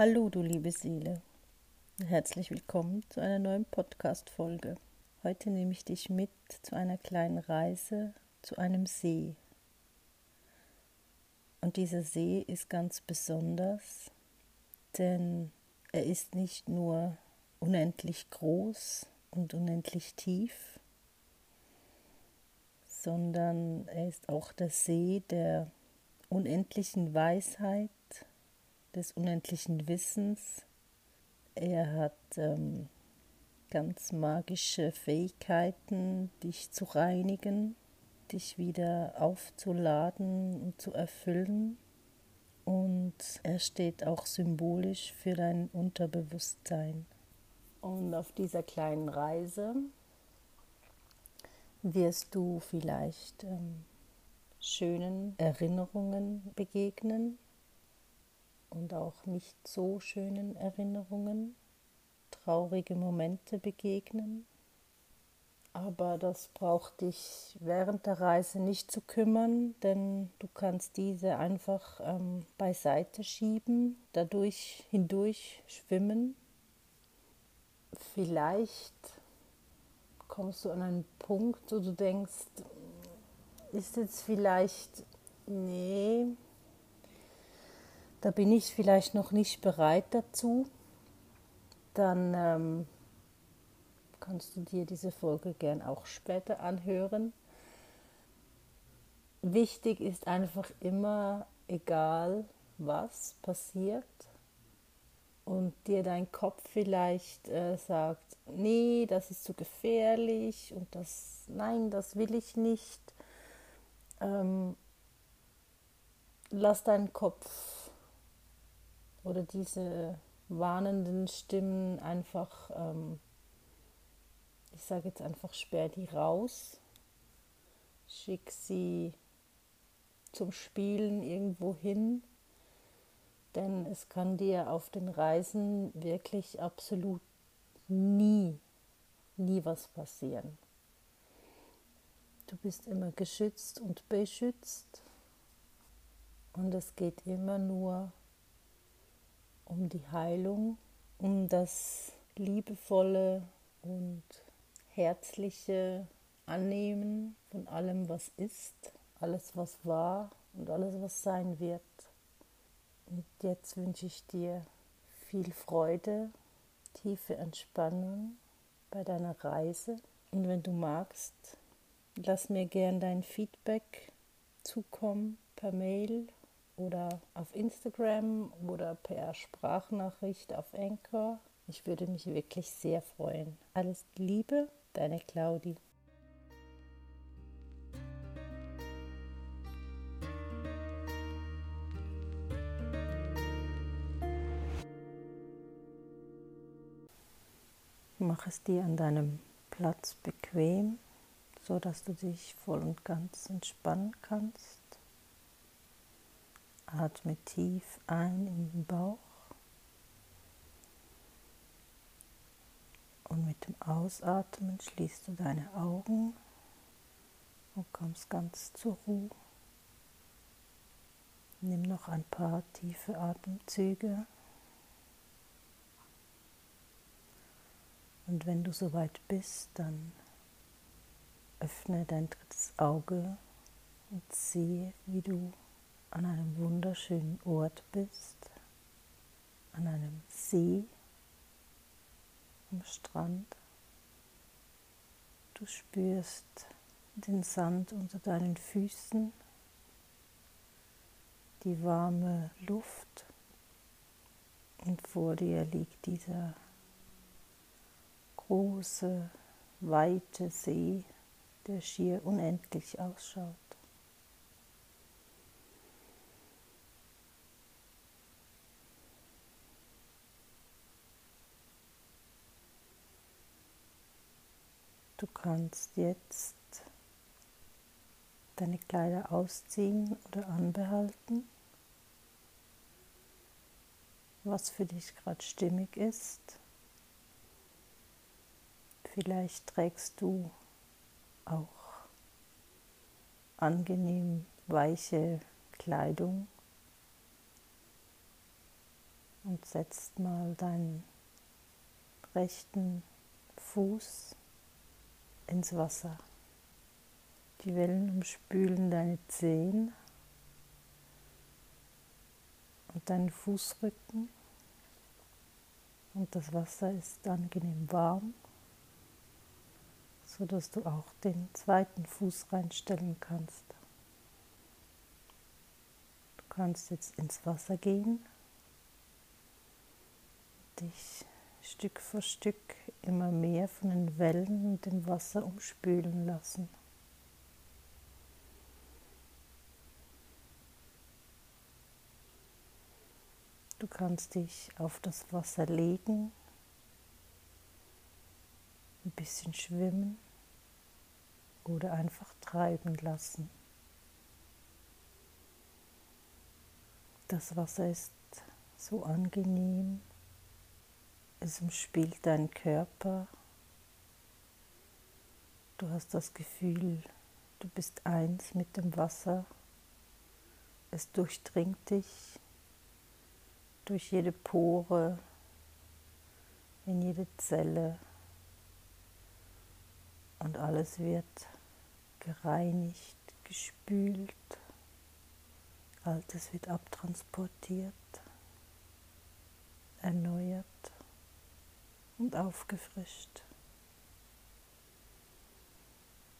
Hallo, du liebe Seele. Herzlich willkommen zu einer neuen Podcast-Folge. Heute nehme ich dich mit zu einer kleinen Reise zu einem See. Und dieser See ist ganz besonders, denn er ist nicht nur unendlich groß und unendlich tief, sondern er ist auch der See der unendlichen Weisheit, des unendlichen Wissens. Er hat ähm, ganz magische Fähigkeiten, dich zu reinigen, dich wieder aufzuladen und zu erfüllen. Und er steht auch symbolisch für dein Unterbewusstsein. Und auf dieser kleinen Reise wirst du vielleicht ähm, schönen Erinnerungen begegnen, und auch nicht so schönen Erinnerungen, traurige Momente begegnen. Aber das braucht dich während der Reise nicht zu kümmern, denn du kannst diese einfach ähm, beiseite schieben, dadurch hindurch schwimmen. Vielleicht kommst du an einen Punkt, wo du denkst, ist jetzt vielleicht, nee, da bin ich vielleicht noch nicht bereit dazu, dann ähm, kannst du dir diese Folge gern auch später anhören. Wichtig ist einfach immer, egal was passiert und dir dein Kopf vielleicht äh, sagt, nee, das ist zu gefährlich und das, nein, das will ich nicht. Ähm, lass deinen Kopf oder diese warnenden Stimmen einfach, ähm, ich sage jetzt einfach, sperr die raus, schick sie zum Spielen irgendwo hin, denn es kann dir auf den Reisen wirklich absolut nie, nie was passieren. Du bist immer geschützt und beschützt und es geht immer nur um die Heilung, um das liebevolle und herzliche Annehmen von allem, was ist, alles, was war und alles, was sein wird. Und jetzt wünsche ich dir viel Freude, tiefe Entspannung bei deiner Reise. Und wenn du magst, lass mir gern dein Feedback zukommen per Mail oder auf Instagram oder per Sprachnachricht auf Anchor. Ich würde mich wirklich sehr freuen. Alles Liebe, deine Claudi. Mach es dir an deinem Platz bequem, so dass du dich voll und ganz entspannen kannst. Atme tief ein in den Bauch und mit dem Ausatmen schließt du deine Augen und kommst ganz zur Ruhe. Nimm noch ein paar tiefe Atemzüge. Und wenn du soweit bist, dann öffne dein drittes Auge und sehe, wie du an einem wunderschönen Ort bist, an einem See, am Strand. Du spürst den Sand unter deinen Füßen, die warme Luft und vor dir liegt dieser große, weite See, der schier unendlich ausschaut. Du kannst jetzt deine Kleider ausziehen oder anbehalten, was für dich gerade stimmig ist. Vielleicht trägst du auch angenehm weiche Kleidung und setzt mal deinen rechten Fuß ins Wasser. Die Wellen umspülen deine Zehen und deinen Fußrücken und das Wasser ist angenehm warm, sodass du auch den zweiten Fuß reinstellen kannst. Du kannst jetzt ins Wasser gehen, dich Stück für Stück immer mehr von den Wellen und dem Wasser umspülen lassen. Du kannst dich auf das Wasser legen, ein bisschen schwimmen oder einfach treiben lassen. Das Wasser ist so angenehm, es umspielt deinen Körper. Du hast das Gefühl, du bist eins mit dem Wasser. Es durchdringt dich durch jede Pore, in jede Zelle und alles wird gereinigt, gespült, Altes wird abtransportiert, erneuert und aufgefrischt.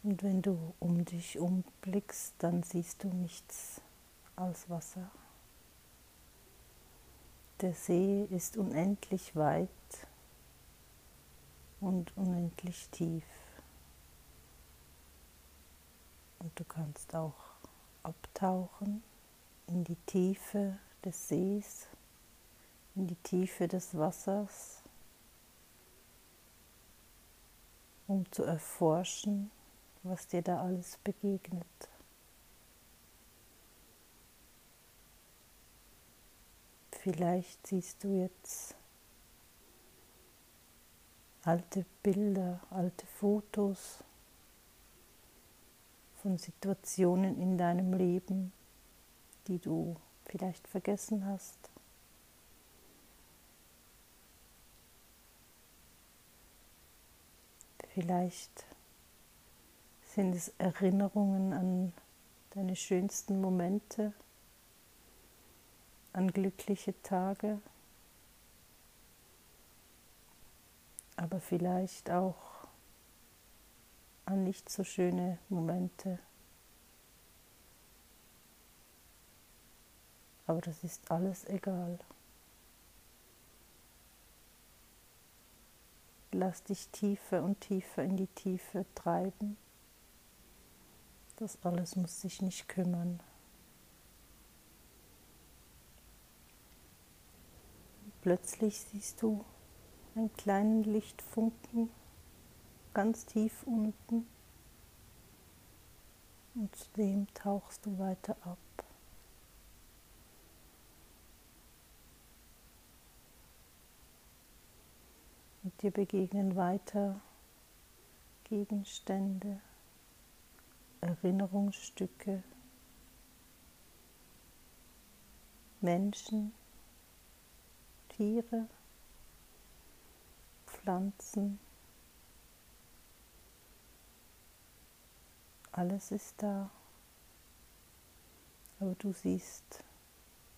Und wenn du um dich umblickst, dann siehst du nichts als Wasser. Der See ist unendlich weit und unendlich tief. Und du kannst auch abtauchen in die Tiefe des Sees, in die Tiefe des Wassers, um zu erforschen, was dir da alles begegnet. Vielleicht siehst du jetzt alte Bilder, alte Fotos von Situationen in deinem Leben, die du vielleicht vergessen hast. Vielleicht sind es Erinnerungen an deine schönsten Momente an glückliche Tage, aber vielleicht auch an nicht so schöne Momente. Aber das ist alles egal. Lass dich tiefer und tiefer in die Tiefe treiben. Das alles muss sich nicht kümmern. Plötzlich siehst du einen kleinen Lichtfunken ganz tief unten und zu dem tauchst du weiter ab. Dir begegnen weiter Gegenstände, Erinnerungsstücke, Menschen, Tiere, Pflanzen, alles ist da, aber du siehst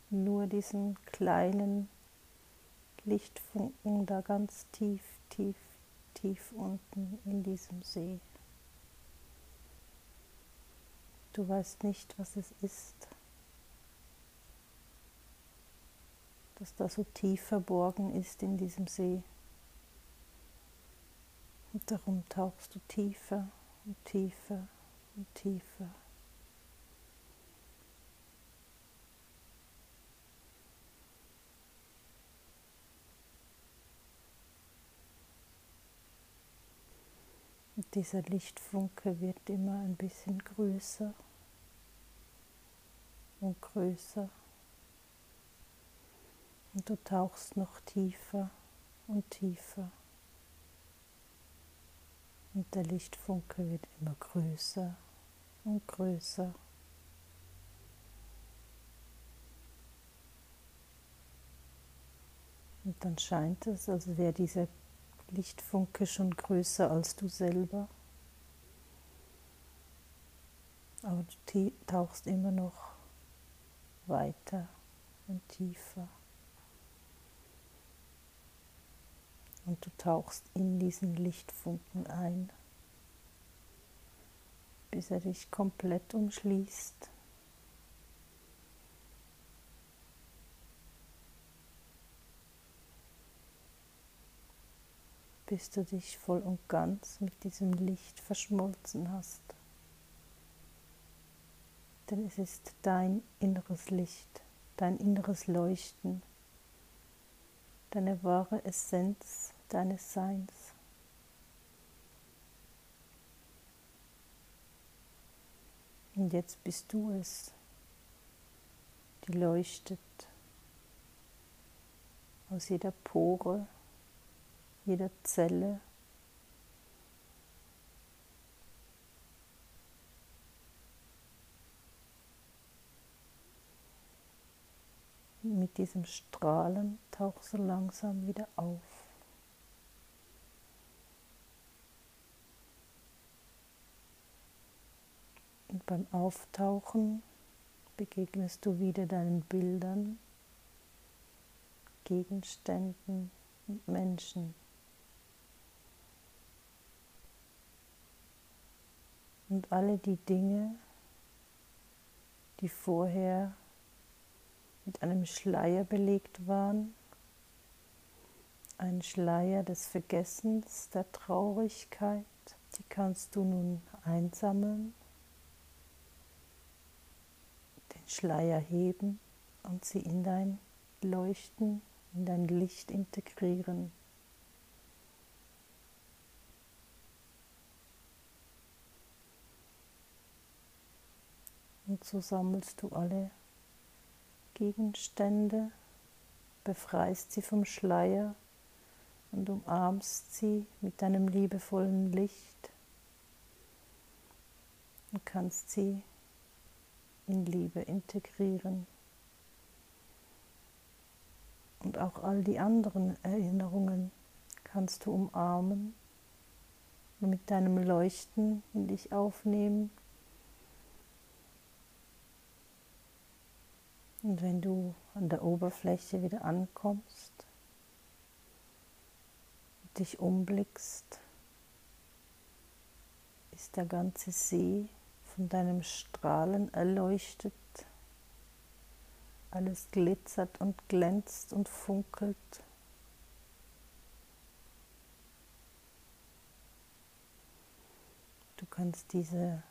nur diesen kleinen Lichtfunken da ganz tief, tief, tief unten in diesem See. Du weißt nicht, was es ist. das da so tief verborgen ist in diesem See. Und darum tauchst du tiefer und tiefer und tiefer. Und dieser Lichtfunke wird immer ein bisschen größer und größer. Und du tauchst noch tiefer und tiefer. Und der Lichtfunke wird immer größer und größer. dann scheint es, als wäre dieser Lichtfunke schon größer als du selber. Aber du tauchst immer noch weiter und tiefer. Und du tauchst in diesen Lichtfunken ein, bis er dich komplett umschließt. Bis du dich voll und ganz mit diesem Licht verschmolzen hast. Denn es ist dein inneres Licht, dein inneres Leuchten, deine wahre Essenz deines Seins. Und jetzt bist du es, die leuchtet aus jeder Pore jeder Zelle. Mit diesem Strahlen tauch so langsam wieder auf. Und beim Auftauchen begegnest du wieder deinen Bildern, Gegenständen und Menschen. Und alle die Dinge, die vorher mit einem Schleier belegt waren, ein Schleier des Vergessens, der Traurigkeit, die kannst du nun einsammeln, den Schleier heben und sie in dein Leuchten, in dein Licht integrieren. Und so sammelst du alle Gegenstände, befreist sie vom Schleier und umarmst sie mit deinem liebevollen Licht und kannst sie in Liebe integrieren. Und auch all die anderen Erinnerungen kannst du umarmen und mit deinem Leuchten in dich aufnehmen Und wenn du an der Oberfläche wieder ankommst, dich umblickst, ist der ganze See von deinem Strahlen erleuchtet. Alles glitzert und glänzt und funkelt. Du kannst diese,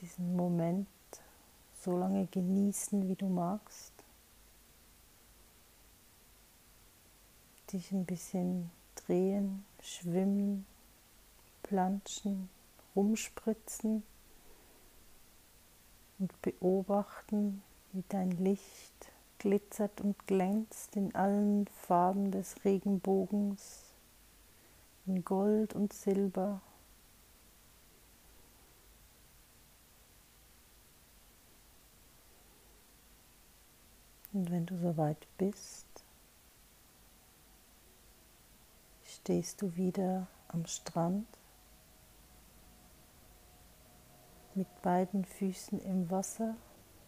diesen Moment so lange genießen, wie du magst. Dich ein bisschen drehen, schwimmen, planschen, rumspritzen und beobachten, wie dein Licht glitzert und glänzt in allen Farben des Regenbogens, in Gold und Silber Und wenn du soweit bist, stehst du wieder am Strand mit beiden Füßen im Wasser,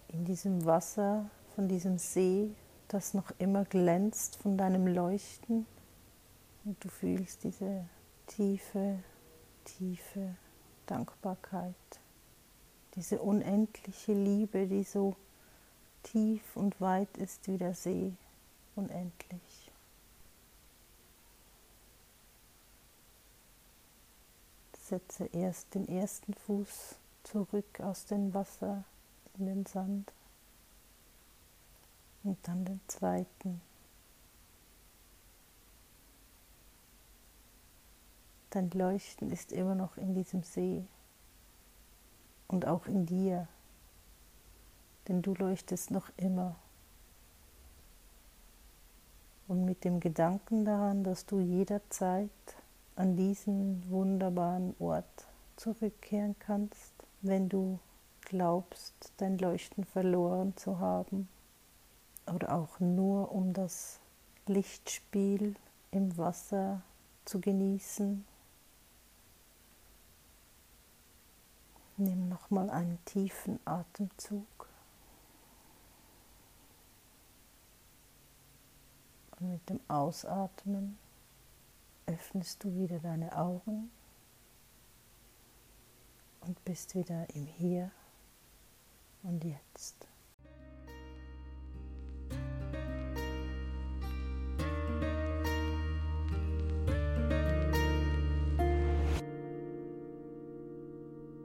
in diesem Wasser von diesem See, das noch immer glänzt von deinem Leuchten. Und du fühlst diese tiefe, tiefe Dankbarkeit, diese unendliche Liebe, die so Tief und weit ist wie der See unendlich. Setze erst den ersten Fuß zurück aus dem Wasser in den Sand und dann den zweiten. Dein Leuchten ist immer noch in diesem See und auch in dir denn du leuchtest noch immer. Und mit dem Gedanken daran, dass du jederzeit an diesen wunderbaren Ort zurückkehren kannst, wenn du glaubst, dein Leuchten verloren zu haben oder auch nur um das Lichtspiel im Wasser zu genießen. Nimm nochmal einen tiefen Atemzug. Und mit dem Ausatmen öffnest du wieder deine Augen und bist wieder im Hier und Jetzt.